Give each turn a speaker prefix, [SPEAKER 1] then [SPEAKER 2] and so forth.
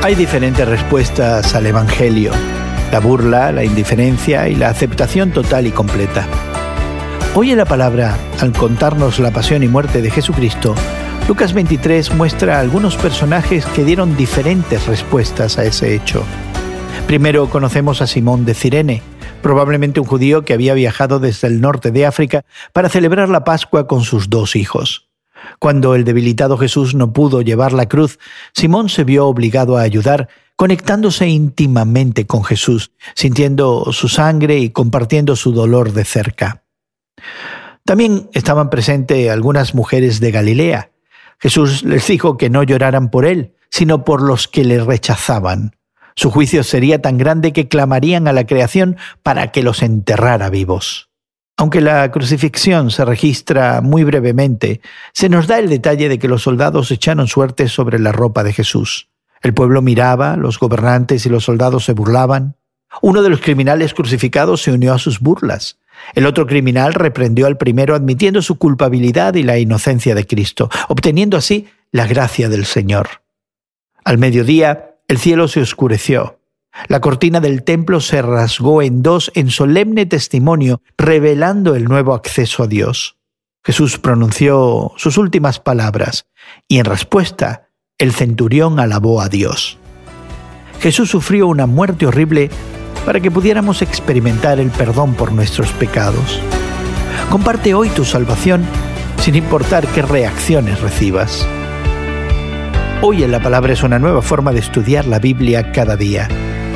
[SPEAKER 1] Hay diferentes respuestas al Evangelio. La burla, la indiferencia y la aceptación total y completa. Hoy en la palabra, al contarnos la pasión y muerte de Jesucristo, Lucas 23 muestra algunos personajes que dieron diferentes respuestas a ese hecho. Primero conocemos a Simón de Cirene, probablemente un judío que había viajado desde el norte de África para celebrar la Pascua con sus dos hijos. Cuando el debilitado Jesús no pudo llevar la cruz, Simón se vio obligado a ayudar, conectándose íntimamente con Jesús, sintiendo su sangre y compartiendo su dolor de cerca. También estaban presentes algunas mujeres de Galilea. Jesús les dijo que no lloraran por él, sino por los que le rechazaban. Su juicio sería tan grande que clamarían a la creación para que los enterrara vivos. Aunque la crucifixión se registra muy brevemente, se nos da el detalle de que los soldados echaron suerte sobre la ropa de Jesús. El pueblo miraba, los gobernantes y los soldados se burlaban. Uno de los criminales crucificados se unió a sus burlas. El otro criminal reprendió al primero admitiendo su culpabilidad y la inocencia de Cristo, obteniendo así la gracia del Señor. Al mediodía, el cielo se oscureció. La cortina del templo se rasgó en dos en solemne testimonio, revelando el nuevo acceso a Dios. Jesús pronunció sus últimas palabras y en respuesta el centurión alabó a Dios. Jesús sufrió una muerte horrible para que pudiéramos experimentar el perdón por nuestros pecados. Comparte hoy tu salvación sin importar qué reacciones recibas. Hoy en la Palabra es una nueva forma de estudiar la Biblia cada día.